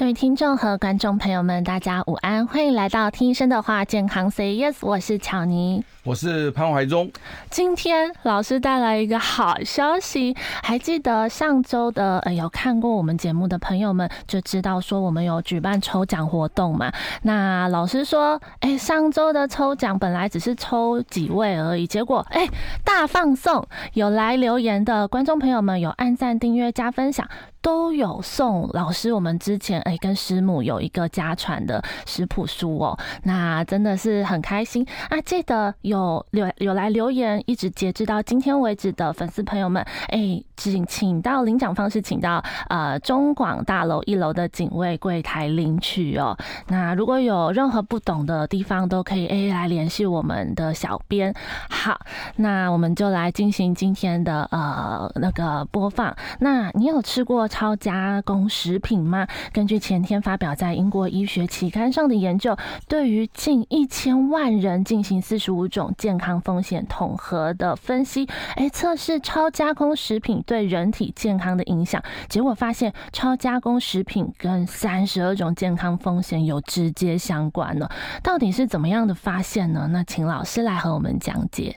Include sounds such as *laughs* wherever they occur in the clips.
各位听众和观众朋友们，大家午安，欢迎来到听医生的话，健康 Say Yes，我是巧妮，我是潘怀忠。今天老师带来一个好消息，还记得上周的呃，有看过我们节目的朋友们就知道说我们有举办抽奖活动嘛？那老师说，哎，上周的抽奖本来只是抽几位而已，结果哎，大放送，有来留言的观众朋友们有按赞、订阅、加分享。都有送老师，我们之前哎跟师母有一个家传的食谱书哦，那真的是很开心啊！记得有留有来留言，一直截止到今天为止的粉丝朋友们，哎，请请到领奖方式，请到呃中广大楼一楼的警卫柜台领取哦。那如果有任何不懂的地方，都可以哎来联系我们的小编。好，那我们就来进行今天的呃那个播放。那你有吃过超加工食品吗？根据前天发表在英国医学期刊上的研究，对于近一千万人进行四十五种健康风险统合的分析，哎，测试超加工食品对人体健康的影响。结果发现，超加工食品跟三十二种健康风险有直接相关呢。到底是怎么样的发现呢？那请老师来和我们讲解。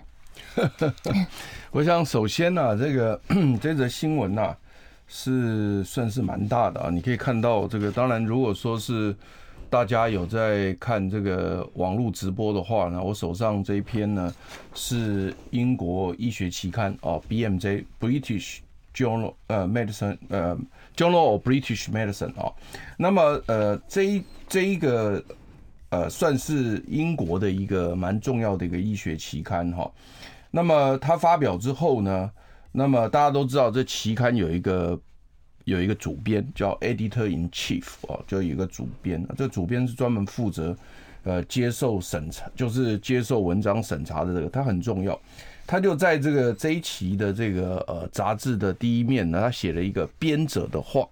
*laughs* 我想首先呢、啊，这个 *clears throat* 这则新闻呢、是算是蛮大的啊！你可以看到这个，当然，如果说是大家有在看这个网络直播的话呢，我手上这一篇呢是英国医学期刊哦，BMJ British Journal 呃 Medicine 呃 Journal of British Medicine 啊。那么呃这这一个呃算是英国的一个蛮重要的一个医学期刊哈。那么它发表之后呢，那么大家都知道，这期刊有一个有一个主编叫 Editor in Chief 哦，就有一个主编。这主编是专门负责呃接受审查，就是接受文章审查的这个，他很重要。他就在这个这一期的这个呃杂志的第一面呢，他写了一个编者的话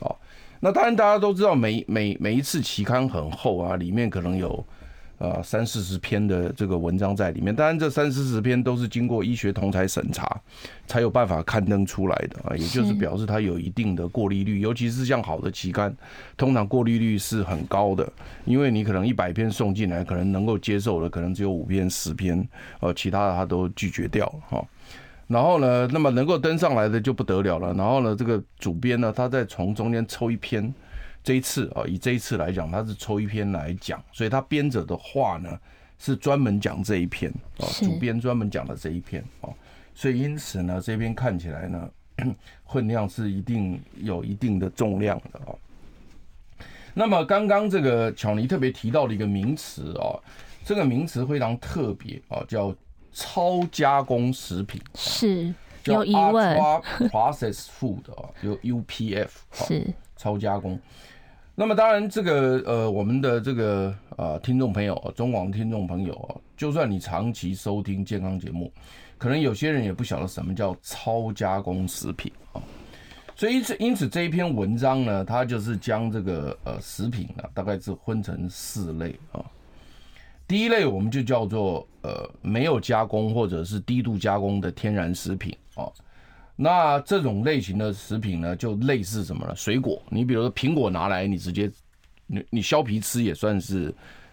哦。那当然大家都知道，每每每一次期刊很厚啊，里面可能有。呃，三四十篇的这个文章在里面，当然这三四十篇都是经过医学同侪审查，才有办法刊登出来的啊，也就是表示它有一定的过滤率，尤其是像好的期刊，通常过滤率是很高的，因为你可能一百篇送进来，可能能够接受的可能只有五篇、十篇，呃，其他的他都拒绝掉哈。然后呢，那么能够登上来的就不得了了。然后呢，这个主编呢，他再从中间抽一篇。这一次啊，以这一次来讲，他是抽一篇来讲，所以他编者的话呢，是专门讲这一篇啊，主编专门讲的这一篇啊，所以因此呢，这边看起来呢，分量是一定有一定的重量的啊。那么刚刚这个巧妮特别提到的一个名词啊，这个名词非常特别啊，叫超加工食品，是有疑问，Processed Food 啊，有 UPF 是。超加工。那么当然，这个呃，我们的这个啊听众朋友，中广听众朋友啊，就算你长期收听健康节目，可能有些人也不晓得什么叫超加工食品啊。所以因此，因此这一篇文章呢，它就是将这个呃食品啊，大概是分成四类啊。第一类我们就叫做呃没有加工或者是低度加工的天然食品啊。那这种类型的食品呢，就类似什么呢？水果，你比如说苹果拿来，你直接你你削皮吃也算是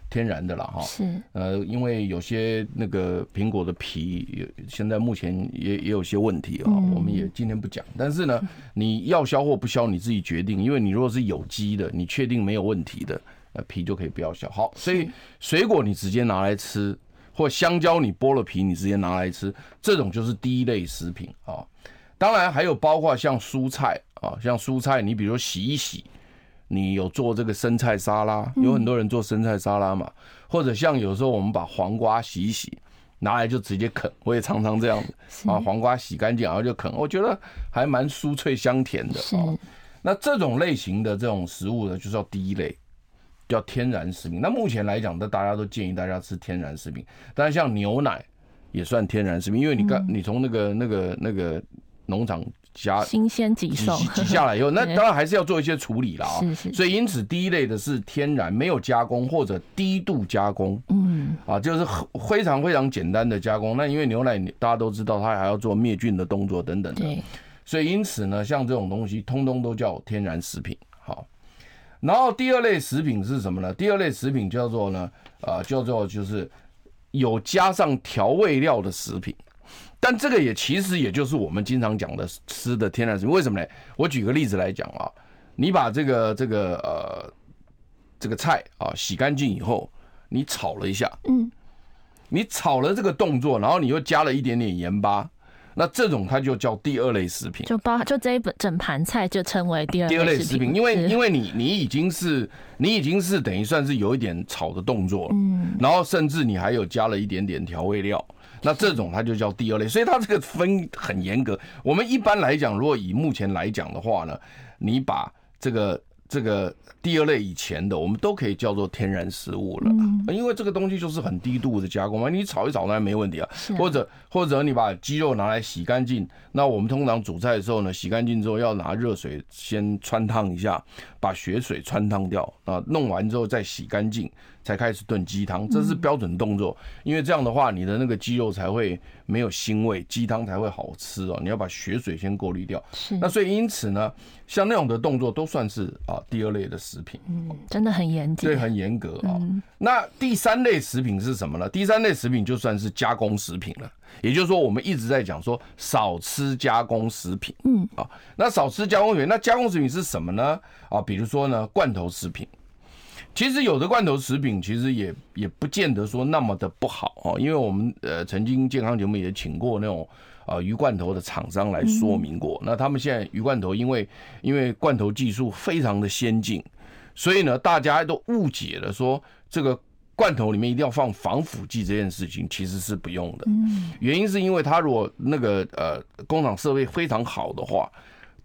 天然的了哈。是。呃，因为有些那个苹果的皮，现在目前也也有些问题啊，我们也今天不讲。但是呢，你要削或不削你自己决定，因为你如果是有机的，你确定没有问题的，呃，皮就可以不要削。好，所以水果你直接拿来吃，或香蕉你剥了皮你直接拿来吃，这种就是第一类食品啊。当然还有包括像蔬菜啊，像蔬菜，你比如说洗一洗，你有做这个生菜沙拉，有很多人做生菜沙拉嘛，或者像有时候我们把黄瓜洗一洗，拿来就直接啃，我也常常这样子，把黄瓜洗干净然后就啃，我觉得还蛮酥脆香甜的啊。那这种类型的这种食物呢，就是叫第一类，叫天然食品。那目前来讲，那大家都建议大家吃天然食品，当然像牛奶也算天然食品，因为你刚你从那个那个那个。农场加新鲜挤送挤下来以后，*laughs* 那当然还是要做一些处理了啊。是是。所以因此第一类的是天然没有加工或者低度加工，嗯啊，就是非常非常简单的加工。那因为牛奶大家都知道，它还要做灭菌的动作等等的。对。所以因此呢，像这种东西，通通都叫天然食品。好，然后第二类食品是什么呢？第二类食品叫做呢，呃，叫做就是有加上调味料的食品。但这个也其实也就是我们经常讲的吃的天然食品。为什么呢？我举个例子来讲啊，你把这个这个呃这个菜啊洗干净以后，你炒了一下，嗯，你炒了这个动作，然后你又加了一点点盐巴。那这种它就叫第二类食品，就包就这一本整盘菜就称为第二第二类食品，因为因为你你已经是你已经是等于算是有一点炒的动作了，嗯，然后甚至你还有加了一点点调味料，那这种它就叫第二类，所以它这个分很严格。我们一般来讲，如果以目前来讲的话呢，你把这个。这个第二类以前的，我们都可以叫做天然食物了，因为这个东西就是很低度的加工嘛，你炒一炒那没问题啊。或者或者你把鸡肉拿来洗干净，那我们通常煮菜的时候呢，洗干净之后要拿热水先穿烫一下，把血水穿烫掉啊，弄完之后再洗干净。才开始炖鸡汤，这是标准动作，因为这样的话，你的那个鸡肉才会没有腥味，鸡汤才会好吃哦。你要把血水先过滤掉。是。那所以因此呢，像那种的动作都算是啊第二类的食品。嗯，真的很严谨。对，很严格啊。那第三类食品是什么呢？第三类食品就算是加工食品了。也就是说，我们一直在讲说少吃加工食品。嗯。啊，那少吃加工食品，那加工食品是什么呢？啊，比如说呢，罐头食品。其实有的罐头食品其实也也不见得说那么的不好哦，因为我们呃曾经健康节目也请过那种啊鱼罐头的厂商来说明过，那他们现在鱼罐头因为因为罐头技术非常的先进，所以呢大家都误解了说这个罐头里面一定要放防腐剂这件事情其实是不用的，原因是因为它如果那个呃工厂设备非常好的话。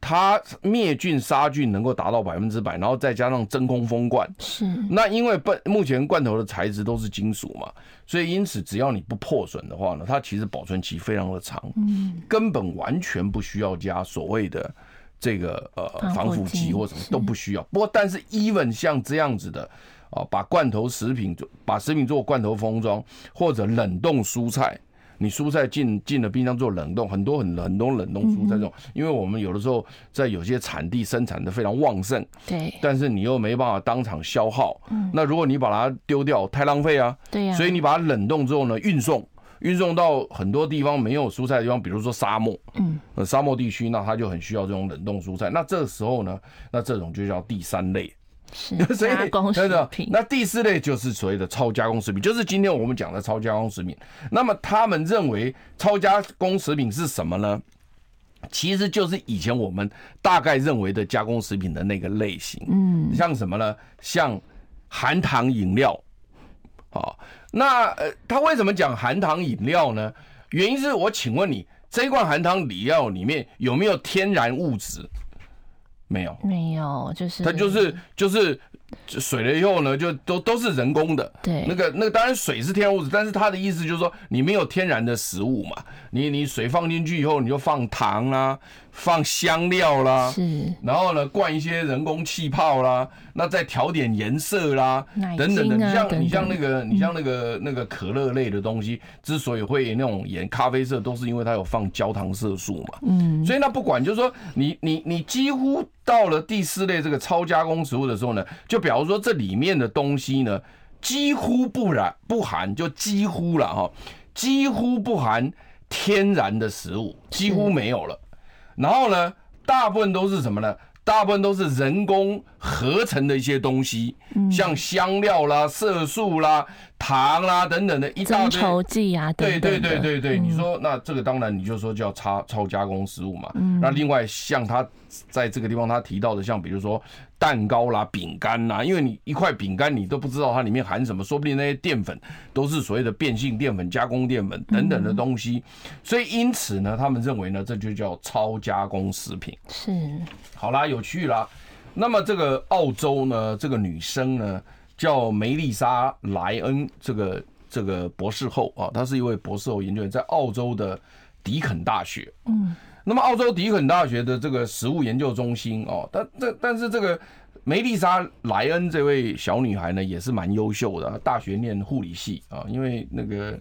它灭菌杀菌能够达到百分之百，然后再加上真空封罐，是。那因为目前罐头的材质都是金属嘛，所以因此只要你不破损的话呢，它其实保存期非常的长，嗯，根本完全不需要加所谓的这个呃防腐剂或什么都不需要。不过但是 even 像这样子的啊，把罐头食品做把食品做罐头封装或者冷冻蔬菜。你蔬菜进进了冰箱做冷冻，很多很很多冷冻蔬菜这种，因为我们有的时候在有些产地生产的非常旺盛，对，但是你又没办法当场消耗，嗯。那如果你把它丢掉，太浪费啊，对呀，所以你把它冷冻之后呢，运送运送到很多地方没有蔬菜的地方，比如说沙漠，嗯，沙漠地区，那它就很需要这种冷冻蔬菜，那这时候呢，那这种就叫第三类。是 *laughs* 加工食品。那第四类就是所谓的超加工食品，就是今天我们讲的超加工食品。那么他们认为超加工食品是什么呢？其实就是以前我们大概认为的加工食品的那个类型。嗯，像什么呢？像含糖饮料。好，那呃，他为什么讲含糖饮料呢？原因是我请问你，这一罐含糖饮料里面有没有天然物质？没有，没有，就是他就是就是水了以后呢，就都都是人工的。对，那个那个当然水是天然物质，但是它的意思就是说你没有天然的食物嘛，你你水放进去以后，你就放糖啊。放香料啦，是，然后呢，灌一些人工气泡啦，那再调点颜色啦，等等的。你像你像那个你像那个那个可乐类的东西，之所以会那种颜咖啡色，都是因为它有放焦糖色素嘛。嗯，所以那不管就是说，你你你几乎到了第四类这个超加工食物的时候呢，就比方说这里面的东西呢，几乎不染不含，就几乎了哈，几乎不含天然的食物，几乎没有了。然后呢，大部分都是什么呢？大部分都是人工合成的一些东西，像香料啦、色素啦、糖啦等等的一大堆增稠剂啊。对对对对对，你说那这个当然你就说叫超超加工食物嘛。那另外像他在这个地方他提到的，像比如说。蛋糕啦、饼干啦，因为你一块饼干你都不知道它里面含什么，说不定那些淀粉都是所谓的变性淀粉、加工淀粉等等的东西，所以因此呢，他们认为呢，这就叫超加工食品。是，好啦，有趣啦。那么这个澳洲呢，这个女生呢叫梅丽莎·莱恩，这个这个博士后啊，她是一位博士后研究员，在澳洲的迪肯大学。嗯。那么澳洲迪肯大学的这个食物研究中心哦，但这但是这个梅丽莎莱恩这位小女孩呢，也是蛮优秀的，大学念护理系啊，因为那个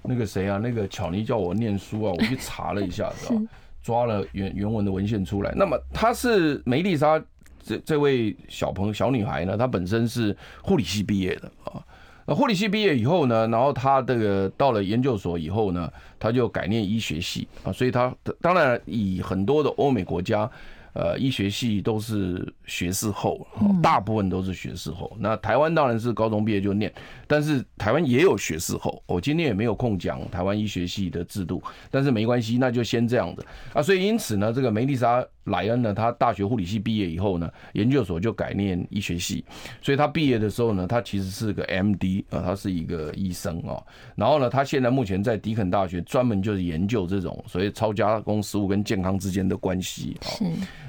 那个谁啊，那个巧妮叫我念书啊，我去查了一下，*laughs* 是吧？抓了原原文的文献出来。那么她是梅丽莎这这位小朋小女孩呢，她本身是护理系毕业的啊。那护理系毕业以后呢，然后她这个到了研究所以后呢，她就改念医学系啊，所以她当然以很多的欧美国家。呃，医学系都是学士后，大部分都是学士后。那台湾当然是高中毕业就念，但是台湾也有学士后。我今天也没有空讲台湾医学系的制度，但是没关系，那就先这样子啊。所以因此呢，这个梅丽莎莱恩呢，他大学护理系毕业以后呢，研究所就改念医学系。所以他毕业的时候呢，他其实是个 MD 啊，他是一个医生啊。然后呢，他现在目前在迪肯大学专门就是研究这种所谓超加工食物跟健康之间的关系啊。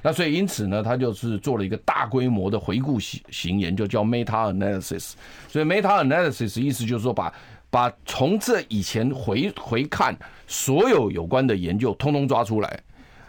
那所以因此呢，他就是做了一个大规模的回顾型型研究，叫 meta analysis。所以 meta analysis 意思就是说，把把从这以前回回看所有有关的研究，通通抓出来。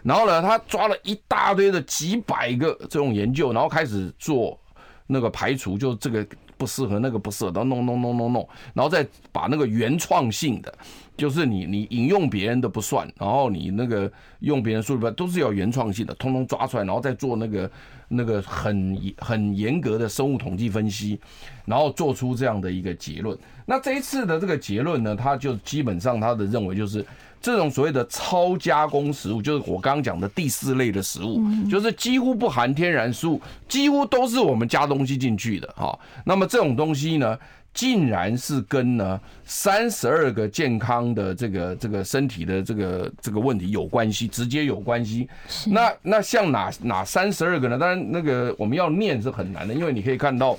然后呢，他抓了一大堆的几百个这种研究，然后开始做那个排除，就这个不适合，那个不适合，然后弄弄弄弄弄，然后再把那个原创性的。就是你你引用别人的不算，然后你那个用别人数据都是要原创性的，通通抓出来，然后再做那个那个很很严格的生物统计分析，然后做出这样的一个结论。那这一次的这个结论呢，他就基本上他的认为就是这种所谓的超加工食物，就是我刚刚讲的第四类的食物，就是几乎不含天然食物，几乎都是我们加东西进去的哈。那么这种东西呢，竟然是跟呢三十二个健康的这个这个身体的这个这个问题有关系，直接有关系。那那像哪哪三十二个呢？当然那个我们要念是很难的，因为你可以看到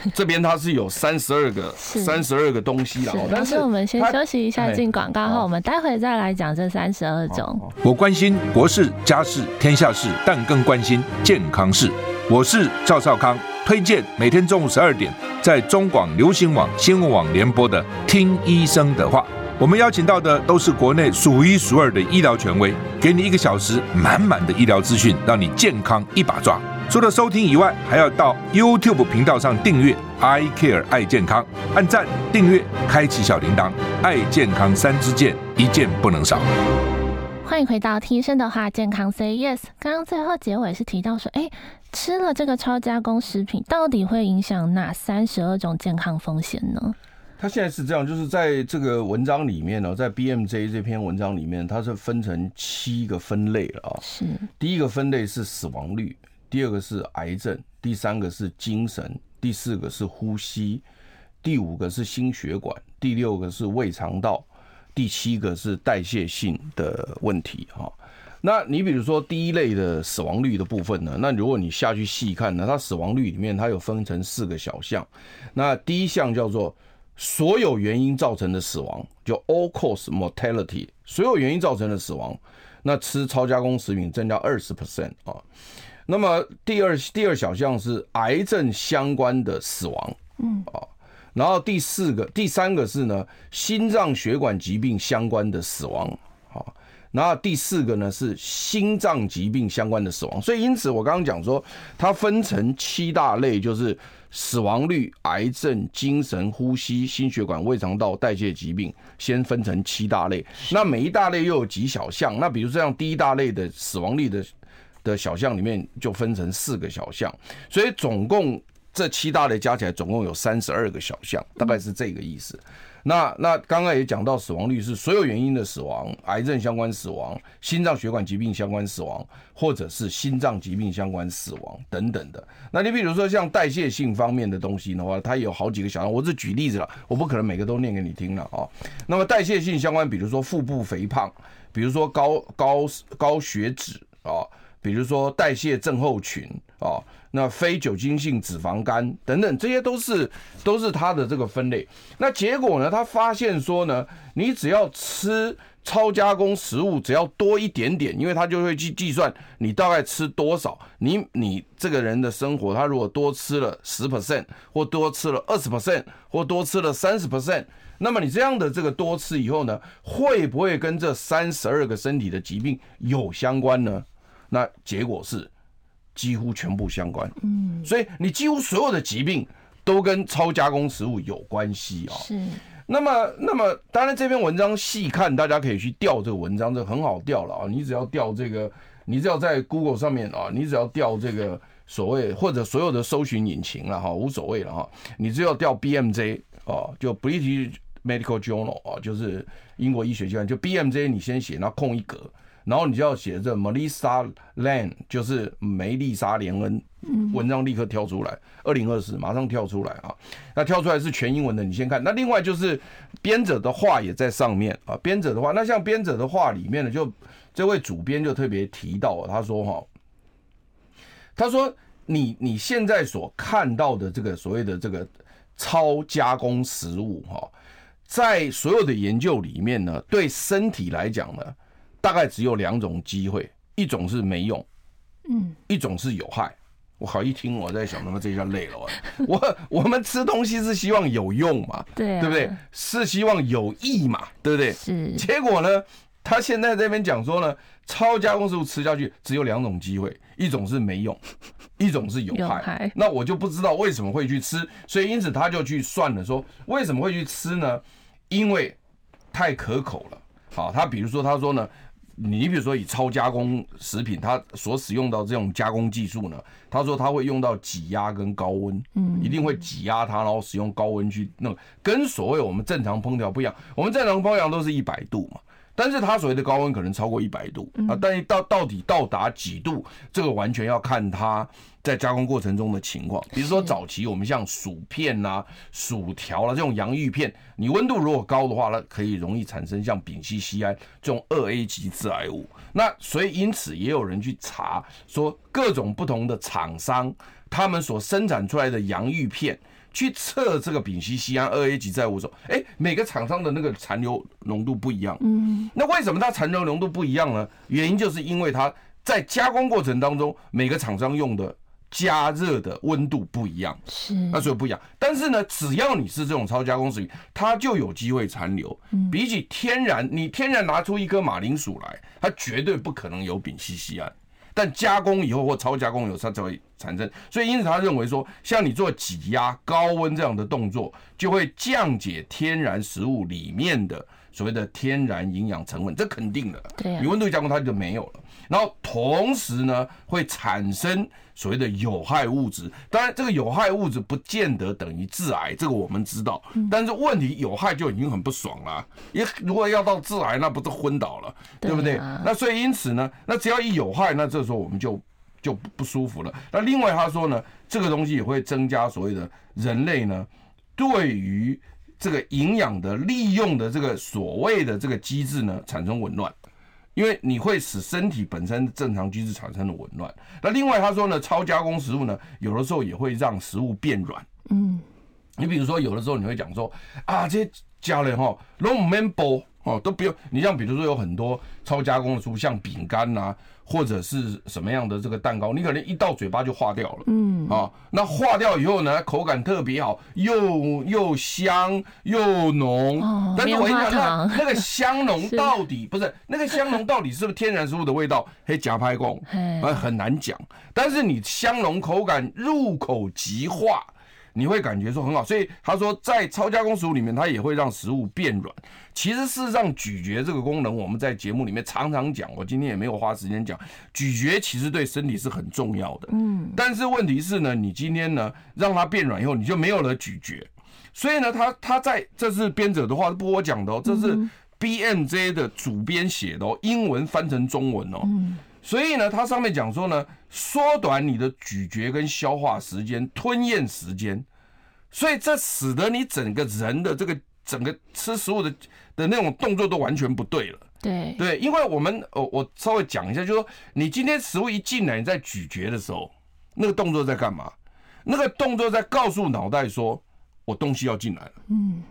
*laughs* 这边它是有三十二个三十二个东西了。但是我们先休息一下，进广告后，我们待会再来讲这三十二种。我关心国事、家事、天下事，但更关心健康事。我是赵少康，推荐每天中午十二点在中广流行网、新闻网联播的《听医生的话》。我们邀请到的都是国内数一数二的医疗权威，给你一个小时满满的医疗资讯，让你健康一把抓。除了收听以外，还要到 YouTube 频道上订阅 “I Care 爱健康”，按赞、订阅、开启小铃铛，爱健康三支箭，一件不能少。欢迎回到听医生的话，健康 Say Yes。刚刚最后结尾是提到说，哎，吃了这个超加工食品，到底会影响哪三十二种健康风险呢？他现在是这样，就是在这个文章里面呢，在 BMJ 这篇文章里面，它是分成七个分类了啊。是。第一个分类是死亡率，第二个是癌症，第三个是精神，第四个是呼吸，第五个是心血管，第六个是胃肠道。第七个是代谢性的问题哈，那你比如说第一类的死亡率的部分呢，那如果你下去细看呢，它死亡率里面它有分成四个小项，那第一项叫做所有原因造成的死亡，就 all cause mortality，所有原因造成的死亡，那吃超加工食品增加二十 percent 啊，那么第二第二小项是癌症相关的死亡，嗯啊。然后第四个、第三个是呢，心脏血管疾病相关的死亡，啊，然后第四个呢是心脏疾病相关的死亡。所以因此我刚刚讲说，它分成七大类，就是死亡率、癌症、精神、呼吸、心血管、胃肠道、代谢疾病，先分成七大类。那每一大类又有几小项？那比如这样，第一大类的死亡率的的小项里面就分成四个小项，所以总共。这七大类加起来总共有三十二个小项，大概是这个意思。那那刚刚也讲到，死亡率是所有原因的死亡，癌症相关死亡、心脏血管疾病相关死亡，或者是心脏疾病相关死亡等等的。那你比如说像代谢性方面的东西的话，它有好几个小项，我只举例子了，我不可能每个都念给你听了啊。那么代谢性相关，比如说腹部肥胖，比如说高高高血脂啊，比如说代谢症候群啊。那非酒精性脂肪肝等等，这些都是都是它的这个分类。那结果呢？他发现说呢，你只要吃超加工食物，只要多一点点，因为他就会去计算你大概吃多少。你你这个人的生活，他如果多吃了十 percent，或多吃了二十 percent，或多吃了三十 percent，那么你这样的这个多吃以后呢，会不会跟这三十二个身体的疾病有相关呢？那结果是几乎全部相关。嗯，所以你几乎所有的疾病都跟超加工食物有关系啊。是。那么，那么当然这篇文章细看，大家可以去调这个文章，这很好调了啊。你只要调这个，你只要在 Google 上面啊，你只要调这个所谓或者所有的搜寻引擎了哈，无所谓了哈。你只要调 BMJ 啊，就 British Medical Journal 啊，就是英国医学期刊，就 BMJ，你先写，然后空一格，然后你就要写这 Melissa Lan，就是梅丽莎莲恩，文章立刻跳出来，二零二四马上跳出来啊，那跳出来是全英文的，你先看。那另外就是编者的话也在上面啊，编者的话，那像编者的话里面呢，就这位主编就特别提到，他说哈，他说你你现在所看到的这个所谓的这个超加工食物哈。在所有的研究里面呢，对身体来讲呢，大概只有两种机会，一种是没用，嗯，一种是有害。我好一听，我在想，他妈这下累了。我 *laughs* 我们吃东西是希望有用嘛，对，对不对？是希望有益嘛，对不对？是。结果呢，他现在这边讲说呢，超加工食物吃下去只有两种机会，一种是没用，*laughs* 一种是有害。那我就不知道为什么会去吃，所以因此他就去算了，说为什么会去吃呢？因为太可口了，好，他比如说他说呢，你比如说以超加工食品，它所使用到这种加工技术呢，他说他会用到挤压跟高温，嗯，一定会挤压它，然后使用高温去弄，跟所谓我们正常烹调不一样，我们正常烹调都是一百度嘛。但是它所谓的高温可能超过一百度啊，但是到到底到达几度，这个完全要看它在加工过程中的情况。比如说早期我们像薯片呐、薯条啦这种洋芋片，你温度如果高的话，那可以容易产生像丙烯酰胺这种二 A 级致癌物。那所以因此也有人去查说各种不同的厂商他们所生产出来的洋芋片。去测这个丙烯酰胺二 A 级致癌物的时候，哎，每个厂商的那个残留浓度不一样。嗯，那为什么它残留浓度不一样呢？原因就是因为它在加工过程当中，每个厂商用的加热的温度不一样。是，那所以不一样。但是呢，只要你是这种超加工食品，它就有机会残留。比起天然，你天然拿出一颗马铃薯来，它绝对不可能有丙烯酰胺。但加工以后或超加工以后，它才会产生。所以因此他认为说，像你做挤压、高温这样的动作，就会降解天然食物里面的所谓的天然营养成分，这肯定的。对，你温度加工它就没有了。然后同时呢，会产生。所谓的有害物质，当然这个有害物质不见得等于致癌，这个我们知道。但是问题有害就已经很不爽了，也如果要到致癌，那不是昏倒了，对不对？那所以因此呢，那只要一有害，那这时候我们就就不舒服了。那另外他说呢，这个东西也会增加所谓的人类呢对于这个营养的利用的这个所谓的这个机制呢产生紊乱。因为你会使身体本身正常机制产生的紊乱。那另外他说呢，超加工食物呢，有的时候也会让食物变软。嗯，你比如说有的时候你会讲说啊，这些家人哈，都唔免剥哦，都不用。你像比如说有很多超加工的食物，像饼干呐。或者是什么样的这个蛋糕，你可能一到嘴巴就化掉了，嗯啊，那化掉以后呢，口感特别好，又又香又浓。哦，但是我跟你讲，那那个香浓 *laughs* 到底不是那个香浓到底是不是天然食物的味道？*laughs* 嘿，假拍供，啊，很难讲。但是你香浓口感入口即化。你会感觉说很好，所以他说在超加工食物里面，它也会让食物变软。其实事实上，咀嚼这个功能，我们在节目里面常常讲。我今天也没有花时间讲，咀嚼其实对身体是很重要的。嗯，但是问题是呢，你今天呢让它变软以后，你就没有了咀嚼。所以呢，他他在这是编者的话，不我讲的哦，这是 BMJ 的主编写的哦，英文翻成中文哦。所以呢，它上面讲说呢，缩短你的咀嚼跟消化时间、吞咽时间，所以这使得你整个人的这个整个吃食物的的那种动作都完全不对了。对对，因为我们我我稍微讲一下，就是说你今天食物一进来，你在咀嚼的时候，那个动作在干嘛？那个动作在告诉脑袋说，我东西要进来了。嗯。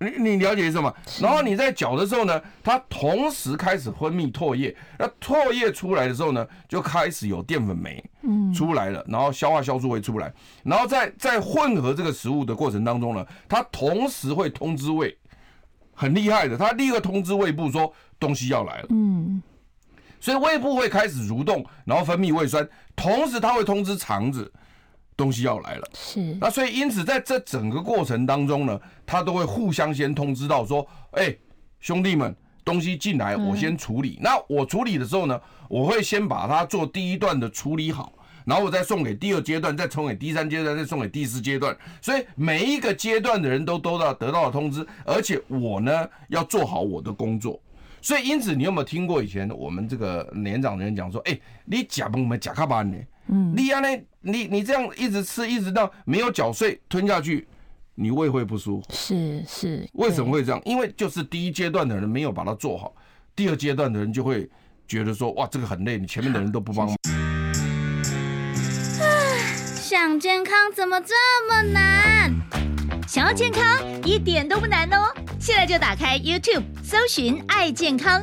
你你了解什么？然后你在嚼的时候呢，它同时开始分泌唾液，那唾液出来的时候呢，就开始有淀粉酶嗯出来了，然后消化酵素会出来，然后在在混合这个食物的过程当中呢，它同时会通知胃很厉害的，它立刻通知胃部说东西要来了。嗯，所以胃部会开始蠕动，然后分泌胃酸，同时它会通知肠子东西要来了。是。那所以因此在这整个过程当中呢，他都会互相先通知到说，哎，兄弟们，东西进来我先处理。那我处理的时候呢，我会先把它做第一段的处理好。然后我再送给第二阶段，再送给第三阶段，再送给第四阶段。所以每一个阶段的人都都到得到了通知，而且我呢要做好我的工作。所以因此，你有没有听过以前我们这个年长的人讲说：“哎，你假崩没假卡班呢？嗯，你啊呢，你你这样一直吃，一直到没有嚼碎吞下去，你胃会不舒服。”是是，为什么会这样？因为就是第一阶段的人没有把它做好，第二阶段的人就会觉得说：“哇，这个很累，你前面的人都不帮忙。”想健康怎么这么难？想要健康一点都不难哦！现在就打开 YouTube，搜寻“爱健康”，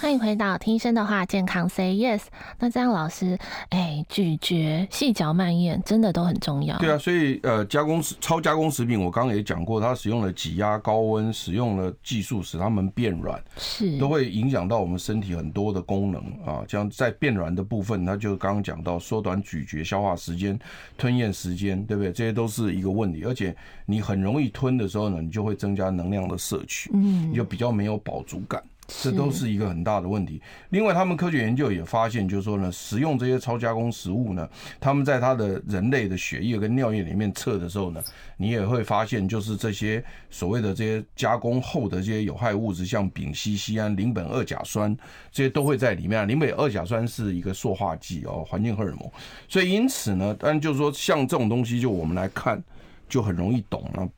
欢迎回到听医生的话，健康 Say Yes。那这样老师，哎，咀嚼、细嚼慢咽真的都很重要。对啊，所以呃，加工食、超加工食品，我刚刚也讲过，它使用了挤压、高温，使用了技术使它们变软，是都会影响到我们身体很多的功能啊。像在变软的部分，它就刚刚讲到缩短咀嚼、消化时间、吞咽时间，对不对？这些都是一个问题。而且你很容易吞的时候呢，你就会增加能量的摄取，嗯，你就比较没有饱足感。这都是一个很大的问题。另外，他们科学研究也发现，就是说呢，食用这些超加工食物呢，他们在他的人类的血液跟尿液里面测的时候呢，你也会发现，就是这些所谓的这些加工后的这些有害物质，像丙烯酰胺、邻苯二甲酸，这些都会在里面。邻苯二甲酸是一个塑化剂哦，环境荷尔蒙。所以因此呢，当然就是说，像这种东西，就我们来看，就很容易懂了。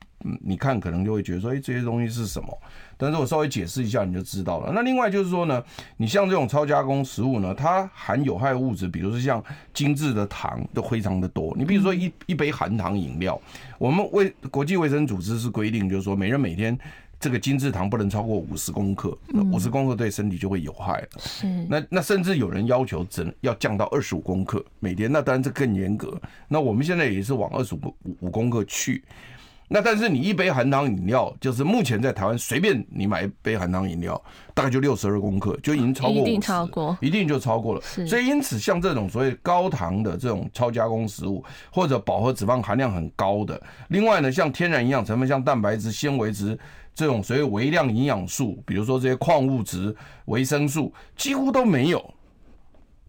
你看可能就会觉得说，哎，这些东西是什么？但是我稍微解释一下，你就知道了。那另外就是说呢，你像这种超加工食物呢，它含有害物质，比如说像精致的糖都非常的多。你比如说一一杯含糖饮料，我们卫国际卫生组织是规定，就是说每人每天这个精致糖不能超过五十公克，五十公克对身体就会有害了。是。那那甚至有人要求只要降到二十五公克每天，那当然这更严格。那我们现在也是往二十五五公克去。那但是你一杯含糖饮料，就是目前在台湾随便你买一杯含糖饮料，大概就六十二公克，就已经超过，一定超过，一定就超过了。所以因此像这种所谓高糖的这种超加工食物，或者饱和脂肪含量很高的，另外呢，像天然营养成分，像蛋白质、纤维质这种所谓微量营养素，比如说这些矿物质、维生素，几乎都没有。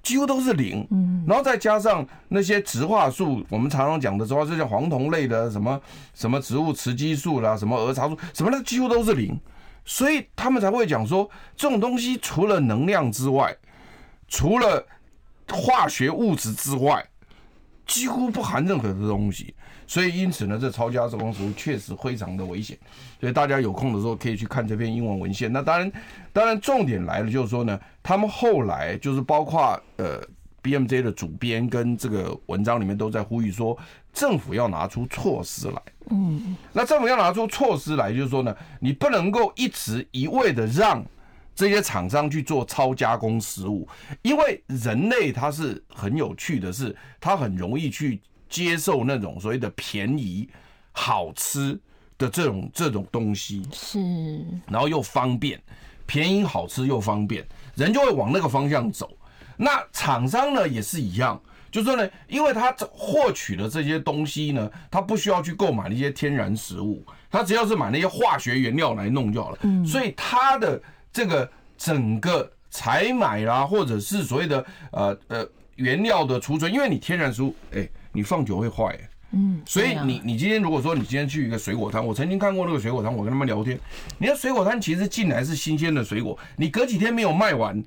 几乎都是零，嗯，然后再加上那些植化素，我们常常讲的植化素，像黄酮类的什么什么植物雌激素啦，什么儿茶素，什么的几乎都是零，所以他们才会讲说，这种东西除了能量之外，除了化学物质之外，几乎不含任何的东西。所以因此呢，这超加工食物确实非常的危险。所以大家有空的时候可以去看这篇英文文献。那当然，当然重点来了，就是说呢，他们后来就是包括呃 BMJ 的主编跟这个文章里面都在呼吁说，政府要拿出措施来。嗯，那政府要拿出措施来，就是说呢，你不能够一直一味的让这些厂商去做超加工食物，因为人类他是很有趣的是，他很容易去。接受那种所谓的便宜、好吃的这种这种东西是，然后又方便，便宜、好吃又方便，人就会往那个方向走。那厂商呢也是一样，就是说呢，因为他获取的这些东西呢，他不需要去购买那些天然食物，他只要是买那些化学原料来弄就好了。嗯，所以他的这个整个采买啦，或者是所谓的呃呃原料的储存，因为你天然食物，哎。你放久会坏，嗯，所以你你今天如果说你今天去一个水果摊，我曾经看过那个水果摊，我跟他们聊天，你看水果摊其实进来是新鲜的水果，你隔几天没有卖完，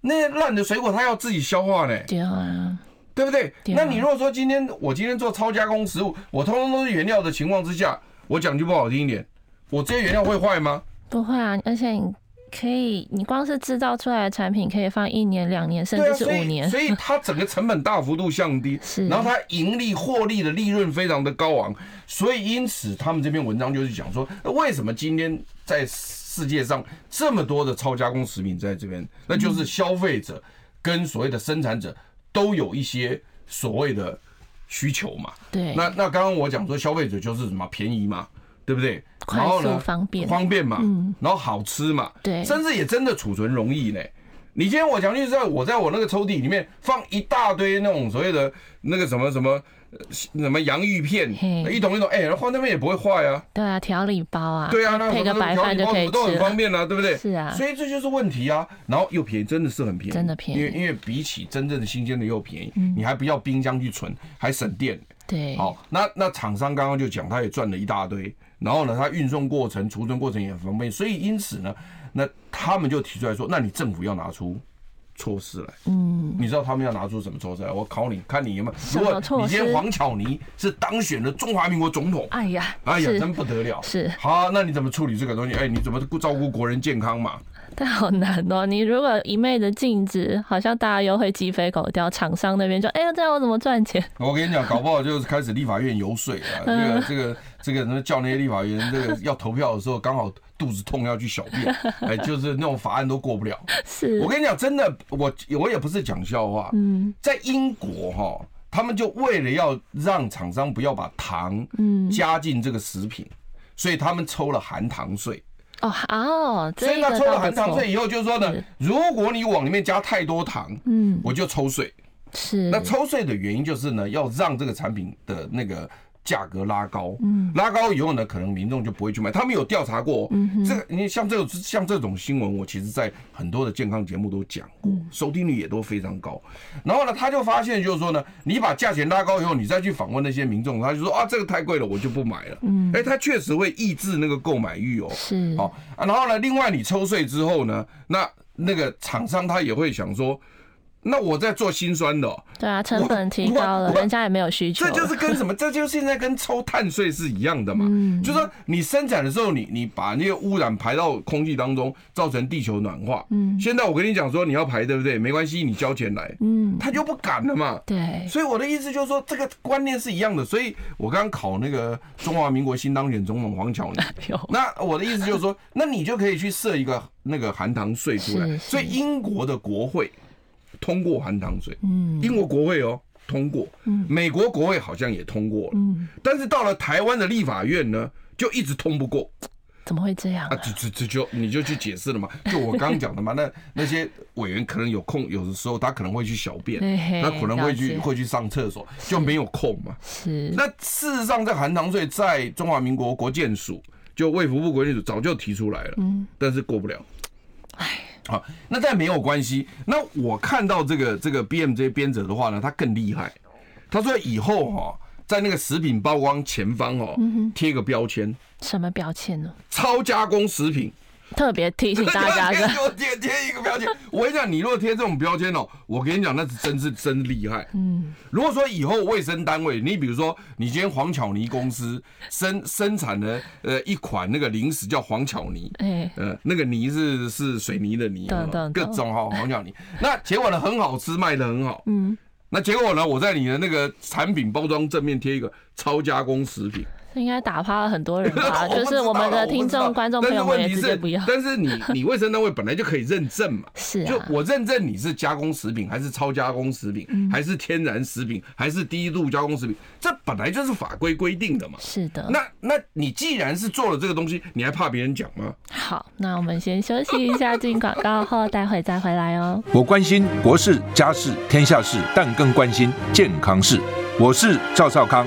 那些烂的水果它要自己消化呢，对啊，对不对？那你如果说今天我今天做超加工食物，我通通都是原料的情况之下，我讲句不好听一点，我这些原料会坏吗？不会啊，而且你可以，你光是制造出来的产品可以放一年、两年，甚至是五年，*laughs* 所以它整个成本大幅度降低，是，然后它盈利获利的利润非常的高昂，所以因此他们这篇文章就是讲说，为什么今天在世界上这么多的超加工食品在这边，那就是消费者跟所谓的生产者都有一些所谓的需求嘛，对，那那刚刚我讲说消费者就是什么便宜嘛。对不对？快速方便，方便嘛，嗯，然后好吃嘛，对，甚至也真的储存容易呢。你今天我讲就是在我在我那个抽屉里面放一大堆那种所谓的那个什么什么什么洋芋片，一桶一桶，哎，放那边也不会坏啊。对啊，调理包啊，对啊，那配个白饭就可以吃，都很方便啊，对不对？是啊，所以这就是问题啊。然后又便宜，真的是很便宜，真的便宜，因为因为比起真正的新鲜的又便宜，你还不要冰箱去存，还省电。对，好，那那厂商刚刚就讲，他也赚了一大堆。然后呢，它运送过程、储存过程也很方便，所以因此呢，那他们就提出来说，那你政府要拿出措施来。嗯，你知道他们要拿出什么措施来？我考你，看你有没有。如果你今天黄巧妮是当选了中华民国总统，哎呀，哎呀，真不得了。是。好，那你怎么处理这个东西？哎，你怎么照顾国人健康嘛？*laughs* 但好难哦！你如果一昧的禁止，好像大家又会鸡飞狗跳，厂商那边就哎呀，这样我怎么赚钱？*laughs* 我跟你讲，搞不好就是开始立法院游说啊，*laughs* 这个这个这个，那叫那些立法院，这个要投票的时候刚好肚子痛要去小便，哎，就是那种法案都过不了。是我跟你讲，真的，我我也不是讲笑话。嗯，在英国哈，他们就为了要让厂商不要把糖嗯加进这个食品，所以他们抽了含糖税。哦好，所以呢抽了含糖税以后，就是说呢，如果你往里面加太多糖，嗯，我就抽税。是，那抽税的原因就是呢，要让这个产品的那个。价格拉高，嗯，拉高以后呢，可能民众就不会去买。他们有调查过，嗯，这个你像这种像这种新闻，我其实在很多的健康节目都讲过，收听率也都非常高。然后呢，他就发现就是说呢，你把价钱拉高以后，你再去访问那些民众，他就说啊，这个太贵了，我就不买了。嗯，哎，他确实会抑制那个购买欲哦。是，好啊。然后呢，另外你抽税之后呢，那那个厂商他也会想说。那我在做辛酸的，对啊，成本提高了，人家也没有需求。这就是跟什么？*laughs* 这就现在跟抽碳税是一样的嘛。嗯，就是说你生产的时候，你你把那个污染排到空气当中，造成地球暖化。嗯，现在我跟你讲说你要排，对不对？没关系，你交钱来。嗯，他就不敢了嘛。对。所以我的意思就是说，这个观念是一样的。所以我刚刚考那个中华民国新当选总统黄巧妮。*laughs* 那我的意思就是说，那你就可以去设一个那个含糖税出来。所以英国的国会。通过含糖税，嗯，英国国会哦通过，嗯，美国国会好像也通过了，嗯，但是到了台湾的立法院呢，就一直通不过，怎么会这样啊？这这这就你就去解释了嘛，*laughs* 就我刚刚讲的嘛，那那些委员可能有空，有的时候他可能会去小便，他可能会去会去上厕所，就没有空嘛。是。那事实上，这含糖税在中华民国国建署就卫福部国建署早就提出来了，嗯，但是过不了。哎。好，那但没有关系。那我看到这个这个 BMJ 编者的话呢，他更厉害。他说以后哈，在那个食品包装前方哦，贴个标签。什么标签呢？超加工食品。特别提醒大家的，*laughs* 贴贴一个标签。我跟你讲，你如果贴这种标签哦，我跟你讲，那是真是真厉害。嗯，如果说以后卫生单位，你比如说你今天黄巧妮公司生生产的呃一款那个零食叫黄巧妮，哎，呃那个泥是是水泥的泥，各种哈黄巧泥。那结果呢很好吃，卖的很好。嗯，那结果呢，我在你的那个产品包装正面贴一个超加工食品。应该打趴了很多人吧，*laughs* 就是我们的听众、观众朋友们也直接不要。但是你你卫生单位本来就可以认证嘛，*laughs* 是啊，就我认证你是加工食品还是超加工食品，还是天然食品还是低度加工食品，这本来就是法规规定的嘛。是的。那那你既然是做了这个东西，你还怕别人讲吗？*laughs* 好，那我们先休息一下，进广告后待会再回来哦。我关心国事、家事、天下事，但更关心健康事。我是赵少康。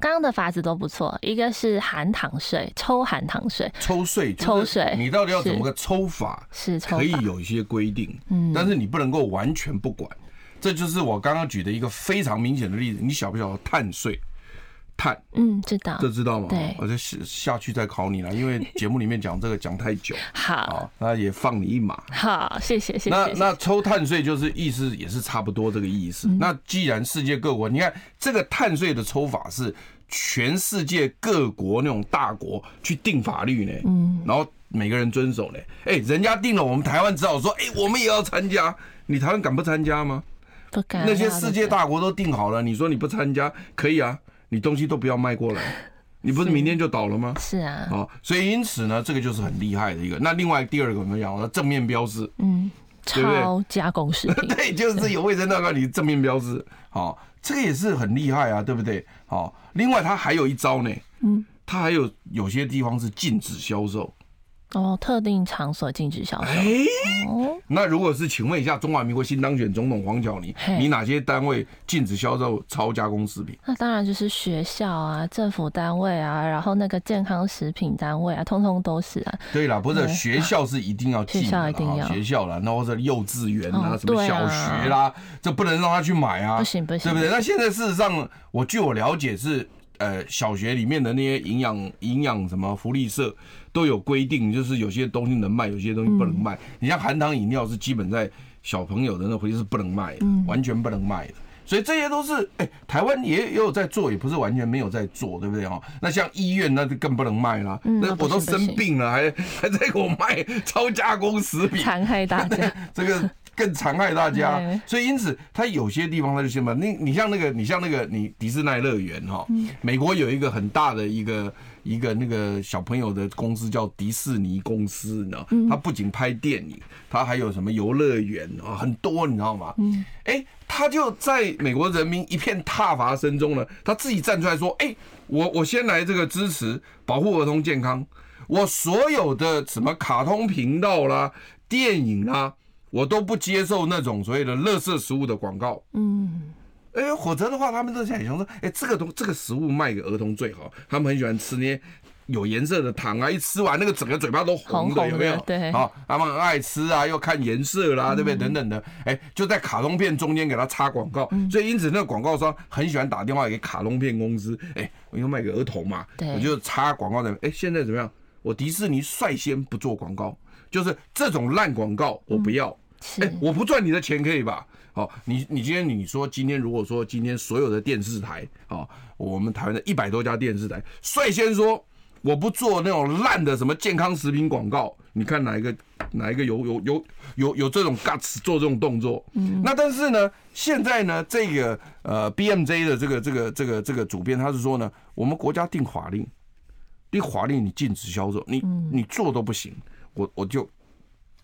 刚刚的法子都不错，一个是含糖税，抽含糖税，抽税，抽税，你到底要怎么个抽法？是，可以有一些规定，嗯，但是你不能够完全不管。这就是我刚刚举的一个非常明显的例子。你晓不晓得碳税？碳，嗯，知道，这知道吗？对，我就下下去再考你了，因为节目里面讲这个讲太久。*laughs* 好，那也放你一马。好，谢谢，谢谢。那那抽碳税就是意思也是差不多这个意思。嗯、那既然世界各国，你看这个碳税的抽法是全世界各国那种大国去定法律呢，嗯，然后每个人遵守呢，哎，人家定了，我们台湾只好说，哎，我们也要参加。你台湾敢不参加吗？不敢。那些世界大国都定好了，你说你不参加可以啊？你东西都不要卖过来，*laughs* 你不是明天就倒了吗？是。啊，啊，所以因此呢，这个就是很厉害的一个。那另外第二个我们讲了正面标志，嗯，超加工食品，*laughs* 对，就是有卫生那个你正面标志，好，这个也是很厉害啊，对不对？好，另外它还有一招呢，嗯，它还有有些地方是禁止销售。哦，特定场所禁止销售。哎，那如果是，请问一下，中华民国新当选总统黄巧妮，你哪些单位禁止销售超加工食品？那当然就是学校啊、政府单位啊，然后那个健康食品单位啊，通通都是啊。对啦，不是学校是一定要禁的，学校一定要学校啦，那或者幼稚园啊，什么小学啦，这不能让他去买啊，不行不行，对不对？那现在事实上，我据我了解是。呃，小学里面的那些营养营养什么福利社都有规定，就是有些东西能卖，有些东西不能卖。你像含糖饮料是基本在小朋友的那回是不能卖的，完全不能卖的。所以这些都是哎、欸，台湾也也有在做，也不是完全没有在做，对不对哈？那像医院那就更不能卖了，那我都生病了，还还在给我卖超加工食品，残害大家。*laughs* 这个。更残害大家，所以因此，它有些地方它就先把你，你像那个，你像那个，你迪士尼乐园哈，美国有一个很大的一个一个那个小朋友的公司叫迪士尼公司，你知道，它不仅拍电影，他还有什么游乐园啊，很多，你知道吗？嗯，哎，他就在美国人民一片挞伐声中呢，他自己站出来说，哎，我我先来这个支持保护儿童健康，我所有的什么卡通频道啦、电影啦。我都不接受那种所谓的垃圾食物的广告。嗯，哎，否则的话，他们都想想说，哎，这个东这个食物卖给儿童最好。他们很喜欢吃那些有颜色的糖啊，一吃完那个整个嘴巴都红的，有没有？对，好，他们很爱吃啊，又看颜色啦，对不对？等等的，哎，就在卡通片中间给他插广告。所以因此，那个广告商很喜欢打电话给卡通片公司，哎，我要卖给儿童嘛，我就插广告在。哎，现在怎么样？我迪士尼率先不做广告。就是这种烂广告，我不要。哎、我不赚你的钱，可以吧？好，你你今天你说今天如果说今天所有的电视台啊，我们台湾的一百多家电视台率先说我不做那种烂的什么健康食品广告，你看哪一个哪一个有有有有有这种 guts 做这种动作？嗯，那但是呢，现在呢，这个呃 BMJ 的这个这个这个这个主编他是说呢，我们国家定法令，定法令你禁止销售，你你做都不行。我我就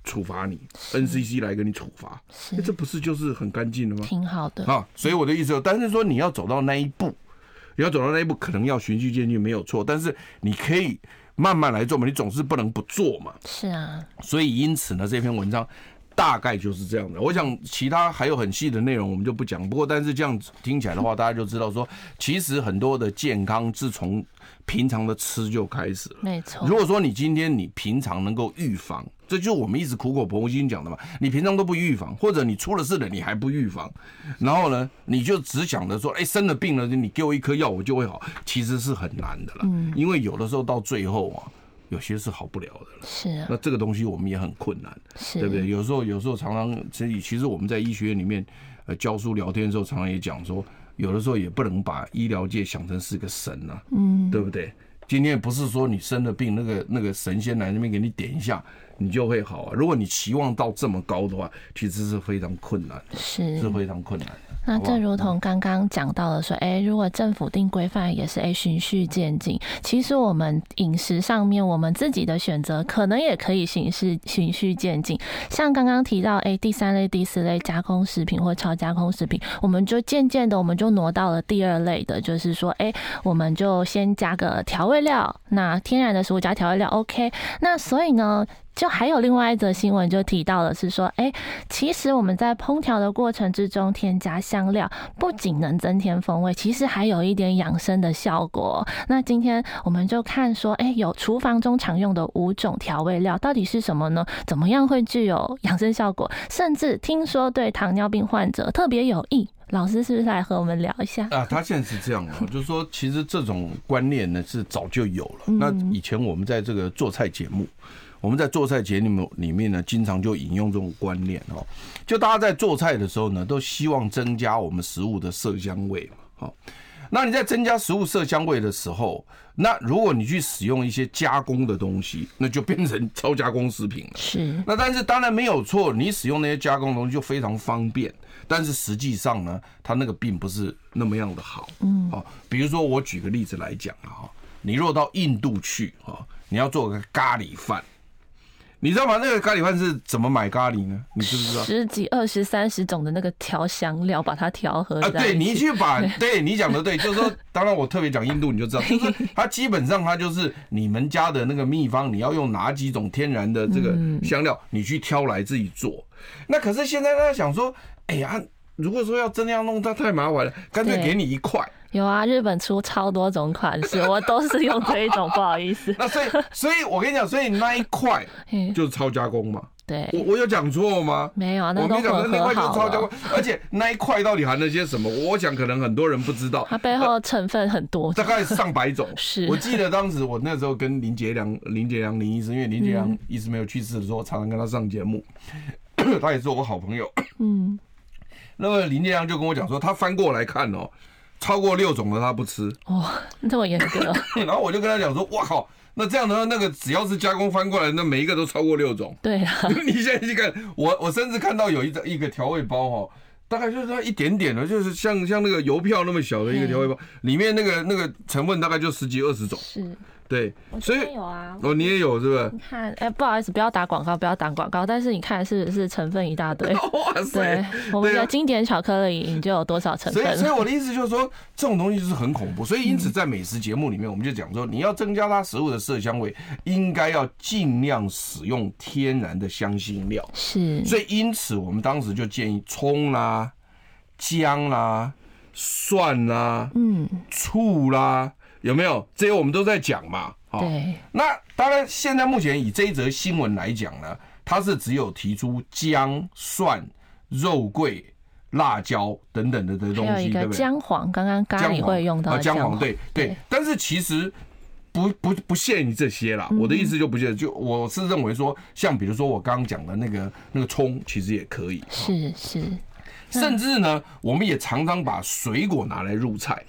处罚你，NCC 来给你处罚，那这不是就是很干净的吗？挺好的啊，所以我的意思，但是说你要走到那一步，你要走到那一步，可能要循序渐进，没有错。但是你可以慢慢来做嘛，你总是不能不做嘛。是啊，所以因此呢，这篇文章大概就是这样的。我想其他还有很细的内容，我们就不讲。不过，但是这样子听起来的话，大家就知道说，其实很多的健康自从平常的吃就开始了。没错。如果说你今天你平常能够预防。这就是我们一直苦口婆心讲的嘛。你平常都不预防，或者你出了事了你还不预防，然后呢，你就只想着说，哎，生了病了，你给我一颗药我就会好，其实是很难的了。嗯，因为有的时候到最后啊，有些是好不了的了。是啊。那这个东西我们也很困难，对不对？有时候有时候常常其实其实我们在医学院里面呃教书聊天的时候，常常也讲说，有的时候也不能把医疗界想成是个神啊，嗯，对不对？今天不是说你生了病，那个那个神仙来那边给你点一下。你就会好啊！如果你期望到这么高的话，其实是非常困难的，是是非常困难的。那正如同刚刚讲到的说，哎，如果政府定规范也是哎循序渐进。其实我们饮食上面，我们自己的选择可能也可以循序循序渐进。像刚刚提到，哎，第三类、第四类加工食品或超加工食品，我们就渐渐的我们就挪到了第二类的，就是说，哎，我们就先加个调味料。那天然的食物加调味料，OK。那所以呢，就还有另外一则新闻，就提到了是说，哎，其实我们在烹调的过程之中添加香料，不仅能增添风味，其实还有一点养生的效果。那今天我们就看说，哎，有厨房中常用的五种调味料到底是什么呢？怎么样会具有养生效果？甚至听说对糖尿病患者特别有益。老师是不是来和我们聊一下 *laughs* 啊？他现在是这样的，就是说，其实这种观念呢是早就有了。那以前我们在这个做菜节目。我们在做菜节目里面呢，经常就引用这种观念哦，就大家在做菜的时候呢，都希望增加我们食物的色香味嘛。好，那你在增加食物色香味的时候，那如果你去使用一些加工的东西，那就变成超加工食品了。是。那但是当然没有错，你使用那些加工的东西就非常方便，但是实际上呢，它那个并不是那么样的好。嗯。好，比如说我举个例子来讲啊，哈，你若到印度去啊，你要做个咖喱饭。你知道吗？那个咖喱饭是怎么买咖喱呢？你知不知道？十几、二十、三十种的那个调香料，把它调和啊。对，你去把，*laughs* 对你讲的对，就是说，当然我特别讲印度，你就知道，就是它基本上它就是你们家的那个秘方，你要用哪几种天然的这个香料，你去挑来自己做。那可是现在大家想说，哎呀，如果说要真的要弄，它太麻烦了，干脆给你一块。有啊，日本出超多种款式，我都是用这一种，不好意思。*laughs* 那所以，所以我跟你讲，所以那一块就是超加工嘛。对，我我有讲错吗？没有啊，那我跟你讲，那块就是超加工，了而且那一块到底含了些什么？我想可能很多人不知道，它背后成分很多，*laughs* 大概上百种。*laughs* 是，我记得当时我那时候跟林杰良、林杰良林医师，因为林杰良一直没有去世的时候，我常常跟他上节目，*clears throat* 他也是我好朋友。嗯，那么林杰良就跟我讲说，他翻过来看哦。超过六种的他不吃哦，这么严格。*laughs* 然后我就跟他讲说：“哇靠，那这样的话，那个只要是加工翻过来，那每一个都超过六种。”对啊，*laughs* 你现在去看，我我甚至看到有一个一个调味包哈，大概就是说一点点的，就是像像那个邮票那么小的一个调味包，里面那个那个成分大概就十几二十种。是。对，所以有啊，哦，你也有是不是？你看，哎，不好意思，不要打广告，不要打广告。但是你看，是是成分一大堆。*laughs* 哇塞！对，我们的经典巧克力，你就有多少成分？所以，所以我的意思就是说，这种东西就是很恐怖。所以，因此在美食节目里面，我们就讲说，你要增加它食物的色香味，应该要尽量使用天然的香辛料。是。所以，因此我们当时就建议葱啦、姜啦、蒜啦、嗯、醋啦。有没有这些我们都在讲嘛？对。那当然，现在目前以这一则新闻来讲呢，它是只有提出姜、蒜、肉桂、辣椒等等的的东西，对不对姜黄，刚刚咖喱会用到姜黄。姜黄，对对。但是其实不不不限于这些啦。我的意思就不限，就我是认为说，像比如说我刚刚讲的那个那个葱，其实也可以。是是。甚至呢，我们也常常把水果拿来入菜。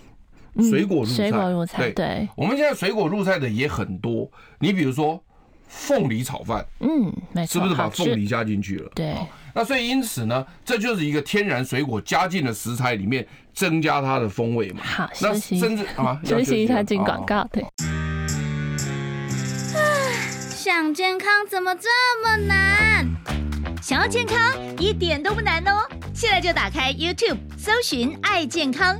水果入菜，水果入菜，对，我们现在水果入菜的也很多。你比如说凤梨炒饭，嗯，没错，是不是把凤梨加进去了？对。那所以因此呢，这就是一个天然水果加进了食材里面，增加它的风味嘛。好，那甚至啊，*laughs* 休息一下进广告。对。想健康怎么这么难？想要健康一点都不难哦！现在就打开 YouTube，搜寻“爱健康”。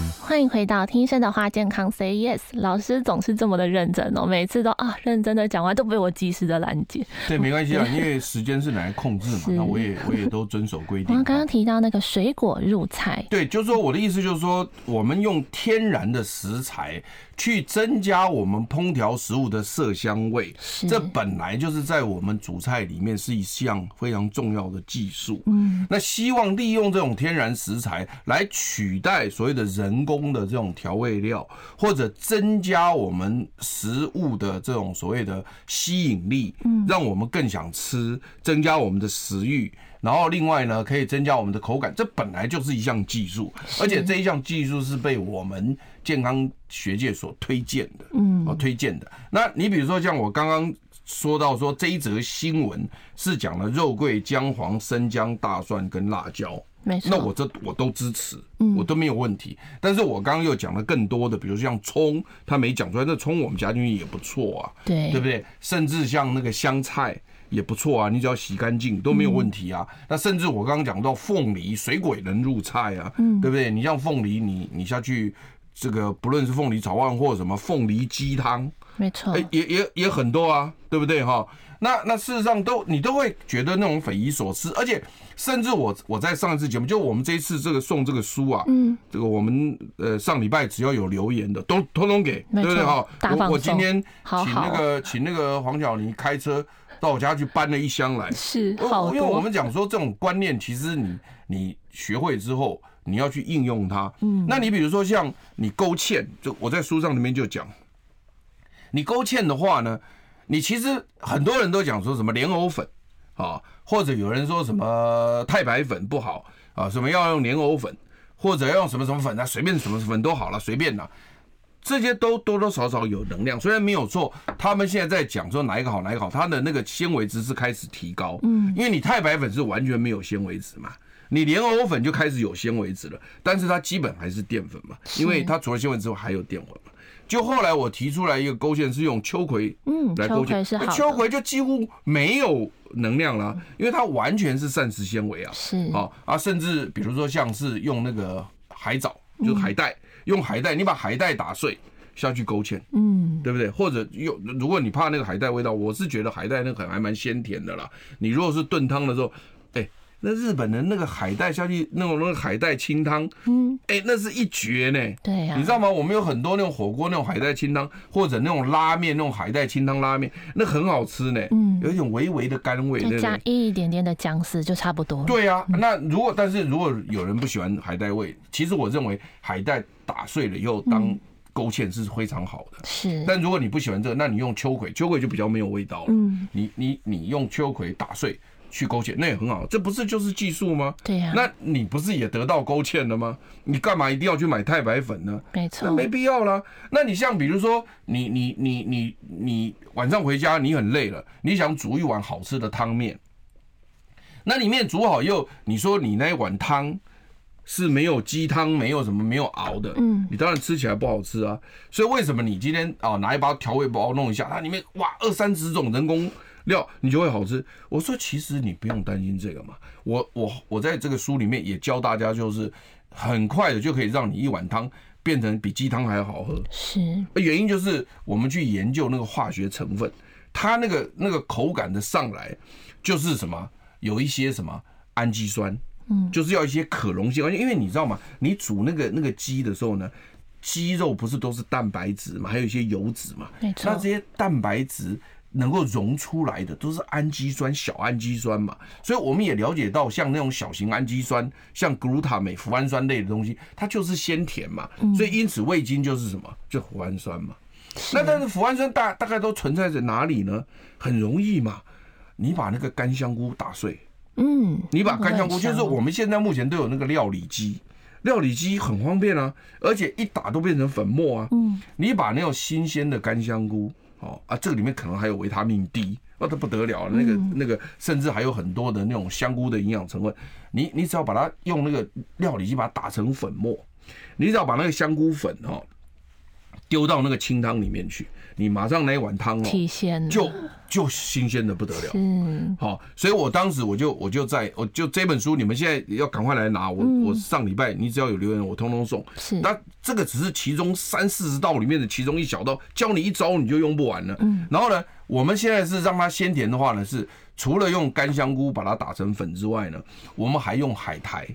欢迎回到听医生的话，健康 Say Yes。老师总是这么的认真哦，每次都啊认真的讲完，都被我及时的拦截。对，没关系啊，因为时间是拿来控制嘛，那我也我也都遵守规定。我们刚刚提到那个水果入菜，对，就是说我的意思就是说，我们用天然的食材。去增加我们烹调食物的色香味，这本来就是在我们煮菜里面是一项非常重要的技术。嗯，那希望利用这种天然食材来取代所谓的人工的这种调味料，或者增加我们食物的这种所谓的吸引力，嗯，让我们更想吃，增加我们的食欲。然后另外呢，可以增加我们的口感，这本来就是一项技术，而且这一项技术是被我们健康学界所推荐的，嗯，哦，推荐的。那你比如说像我刚刚说到说这一则新闻是讲了肉桂、姜黄、生姜、大蒜跟辣椒，没错，那我这我都支持，嗯我都没有问题。但是我刚刚又讲了更多的，比如说像葱，他没讲出来，那葱我们加进去也不错啊，对对不对？甚至像那个香菜也不错啊，你只要洗干净都没有问题啊。那甚至我刚刚讲到凤梨，水果也能入菜啊，对不对？你像凤梨，你你下去这个不论是凤梨炒饭或者什么凤梨鸡汤。没错，哎，也也也很多啊，对不对哈？那那事实上都你都会觉得那种匪夷所思，而且甚至我我在上一次节目，就我们这一次这个送这个书啊，嗯，这个我们呃上礼拜只要有留言的都通通给，对不对哈？我我今天请那个请那个黄晓妮开车到我家去搬了一箱来，是，因为我们讲说这种观念，其实你你学会之后，你要去应用它，嗯，那你比如说像你勾芡，就我在书上里面就讲。你勾芡的话呢，你其实很多人都讲说什么莲藕粉啊，或者有人说什么太白粉不好啊，什么要用莲藕粉，或者要用什么什么粉啊，随便什么粉都好了，随便啦，这些都多多少少有能量，虽然没有错。他们现在在讲说哪一个好哪一个好，它的那个纤维值是开始提高，嗯，因为你太白粉是完全没有纤维值嘛，你莲藕粉就开始有纤维值了，但是它基本还是淀粉嘛，因为它除了纤维之外还有淀粉嘛。就后来我提出来一个勾芡是用秋葵，嗯，来勾芡，秋葵就几乎没有能量了，因为它完全是膳食纤维啊，是。啊啊，甚至比如说像是用那个海藻，就是海带，用海带，你把海带打碎下去勾芡，嗯，对不对？或者用，如果你怕那个海带味道，我是觉得海带那个还蛮鲜甜的啦。你如果是炖汤的时候，哎。那日本的那个海带下去，那种那个海带清汤，嗯，哎，那是一绝呢。对呀，你知道吗？我们有很多那种火锅那种海带清汤，或者那种拉面那种海带清汤拉面，那很好吃呢。嗯，有一种微微的甘味，再加一点点的姜丝就差不多。对呀，那如果但是如果有人不喜欢海带味，其实我认为海带打碎了以后当勾芡是非常好的。是，但如果你不喜欢这个，那你用秋葵，秋葵就比较没有味道了。嗯，你你你用秋葵打碎。去勾芡那也很好，这不是就是技术吗？对呀，那你不是也得到勾芡了吗？你干嘛一定要去买太白粉呢？没错，那没必要啦。那你像比如说，你你你你你晚上回家你很累了，你想煮一碗好吃的汤面，那里面煮好又你说你那一碗汤是没有鸡汤，没有什么没有熬的，嗯，你当然吃起来不好吃啊。所以为什么你今天啊拿一包调味包弄一下，它里面哇二三十种人工。料你就会好吃。我说其实你不用担心这个嘛。我我我在这个书里面也教大家，就是很快的就可以让你一碗汤变成比鸡汤还要好喝。是，原因就是我们去研究那个化学成分，它那个那个口感的上来就是什么，有一些什么氨基酸，嗯，就是要一些可溶性。而且因为你知道吗？你煮那个那个鸡的时候呢，鸡肉不是都是蛋白质嘛，还有一些油脂嘛。那这些蛋白质。能够溶出来的都是氨基酸，小氨基酸嘛，所以我们也了解到，像那种小型氨基酸，像谷氨镁、脯氨酸类的东西，它就是鲜甜嘛，所以因此味精就是什么，就脯氨酸嘛。那但是脯氨酸大大概都存在在哪里呢？很容易嘛，你把那个干香菇打碎，嗯，你把干香菇，就是我们现在目前都有那个料理机，料理机很方便啊，而且一打都变成粉末啊，嗯，你把那种新鲜的干香菇。哦啊，这个里面可能还有维他命 D，那都不得了了。那个那个，甚至还有很多的那种香菇的营养成分。你你只要把它用那个料理机把它打成粉末，你只要把那个香菇粉哈丢到那个清汤里面去，你马上来一碗汤哦，就就新鲜的不得了。嗯，好，所以我当时我就我就在我就这本书，你们现在要赶快来拿。我我上礼拜你只要有留言，我通通送。是，那这个只是其中三四十道里面的其中一小道，教你一招你就用不完了。嗯，然后呢，我们现在是让它鲜甜的话呢，是除了用干香菇把它打成粉之外呢，我们还用海苔。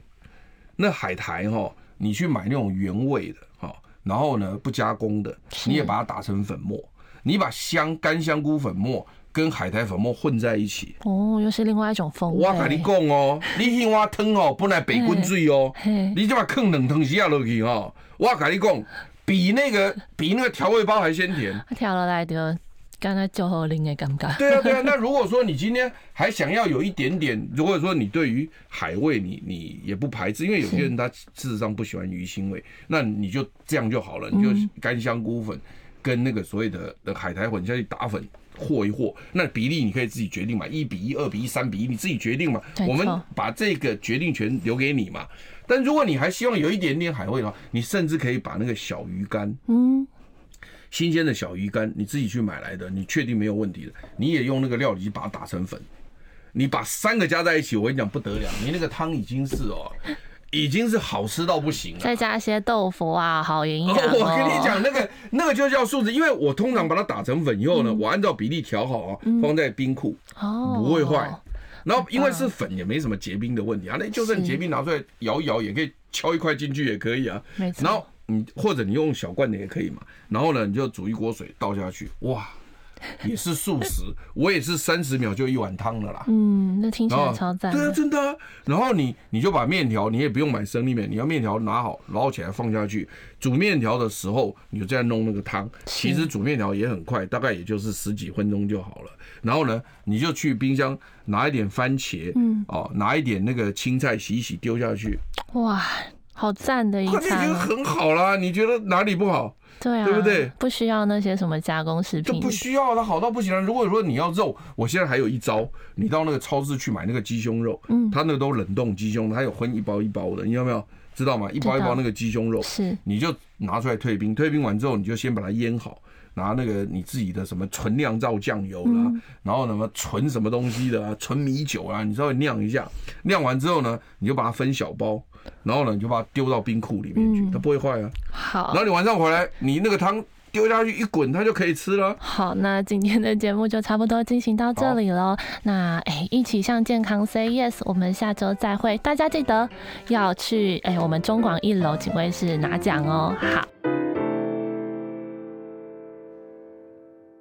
那海苔哈，你去买那种原味的哈。然后呢，不加工的，你也把它打成粉末，你把香干香菇粉末跟海苔粉末混在一起，哦，又是另外一种风味。我跟你讲哦，你青蛙汤哦，本来白滚水哦，你就把坑冷汤下落去哦，我跟你讲，比那个比那个调味包还鲜甜。调了来的。刚才就好灵的感觉。对啊，对啊。*laughs* 那如果说你今天还想要有一点点，如果说你对于海味你你也不排斥，因为有些人他事实上不喜欢鱼腥味，那你就这样就好了，你就干香菇粉跟那个所谓的的海苔粉下去打粉，和一和，那比例你可以自己决定嘛，一比一、二比一、三比一，你自己决定嘛。我们把这个决定权留给你嘛。但如果你还希望有一点点海味的话，你甚至可以把那个小鱼干，嗯，新鲜的小鱼干，你自己去买来的，你确定没有问题的，你也用那个料理机把它打成粉，你把三个加在一起，我跟你讲不得了，你那个汤已经是哦。已经是好吃到不行了，再加一些豆腐啊，好营养。*laughs* 我跟你讲，那个那个就叫素质，因为我通常把它打成粉以后呢，我按照比例调好啊，放在冰库哦，不会坏。然后因为是粉，也没什么结冰的问题啊。那就算结冰拿出来摇一摇，也可以敲一块进去也可以啊。没错。然后你或者你用小罐的也可以嘛。然后呢，你就煮一锅水倒下去，哇！也是素食，我也是三十秒就一碗汤了啦。嗯，那听起来超赞。对啊，真的啊。然后你你就把面条，你也不用买生力面，你要面条拿好，捞起来放下去煮面条的时候，你就这样弄那个汤。其实煮面条也很快，大概也就是十几分钟就好了。然后呢，你就去冰箱拿一点番茄，嗯，哦，拿一点那个青菜洗一洗丢下去。哇，好赞的一餐。已经很好啦，你觉得哪里不好？对啊，对不对？不需要那些什么加工食品，就不需要它好到不行了。如果说你要肉，我现在还有一招，你到那个超市去买那个鸡胸肉，嗯，它那个都冷冻鸡胸，它有分一包一包的，你有没有知道吗？一包一包那个鸡胸肉是，你就拿出来退冰，退冰完之后你就先把它腌好，拿那个你自己的什么纯酿造酱油啦，然后什么纯什么东西的啊，纯米酒啊，你稍微酿一下，酿完之后呢，你就把它分小包。然后呢，你就把它丢到冰库里面去，它不会坏啊。好，然后你晚上回来，你那个汤丢下去一滚，它就可以吃了。好，那今天的节目就差不多进行到这里了。那哎，一起向健康 say yes，我们下周再会。大家记得要去哎，我们中广一楼警卫室拿奖哦。好。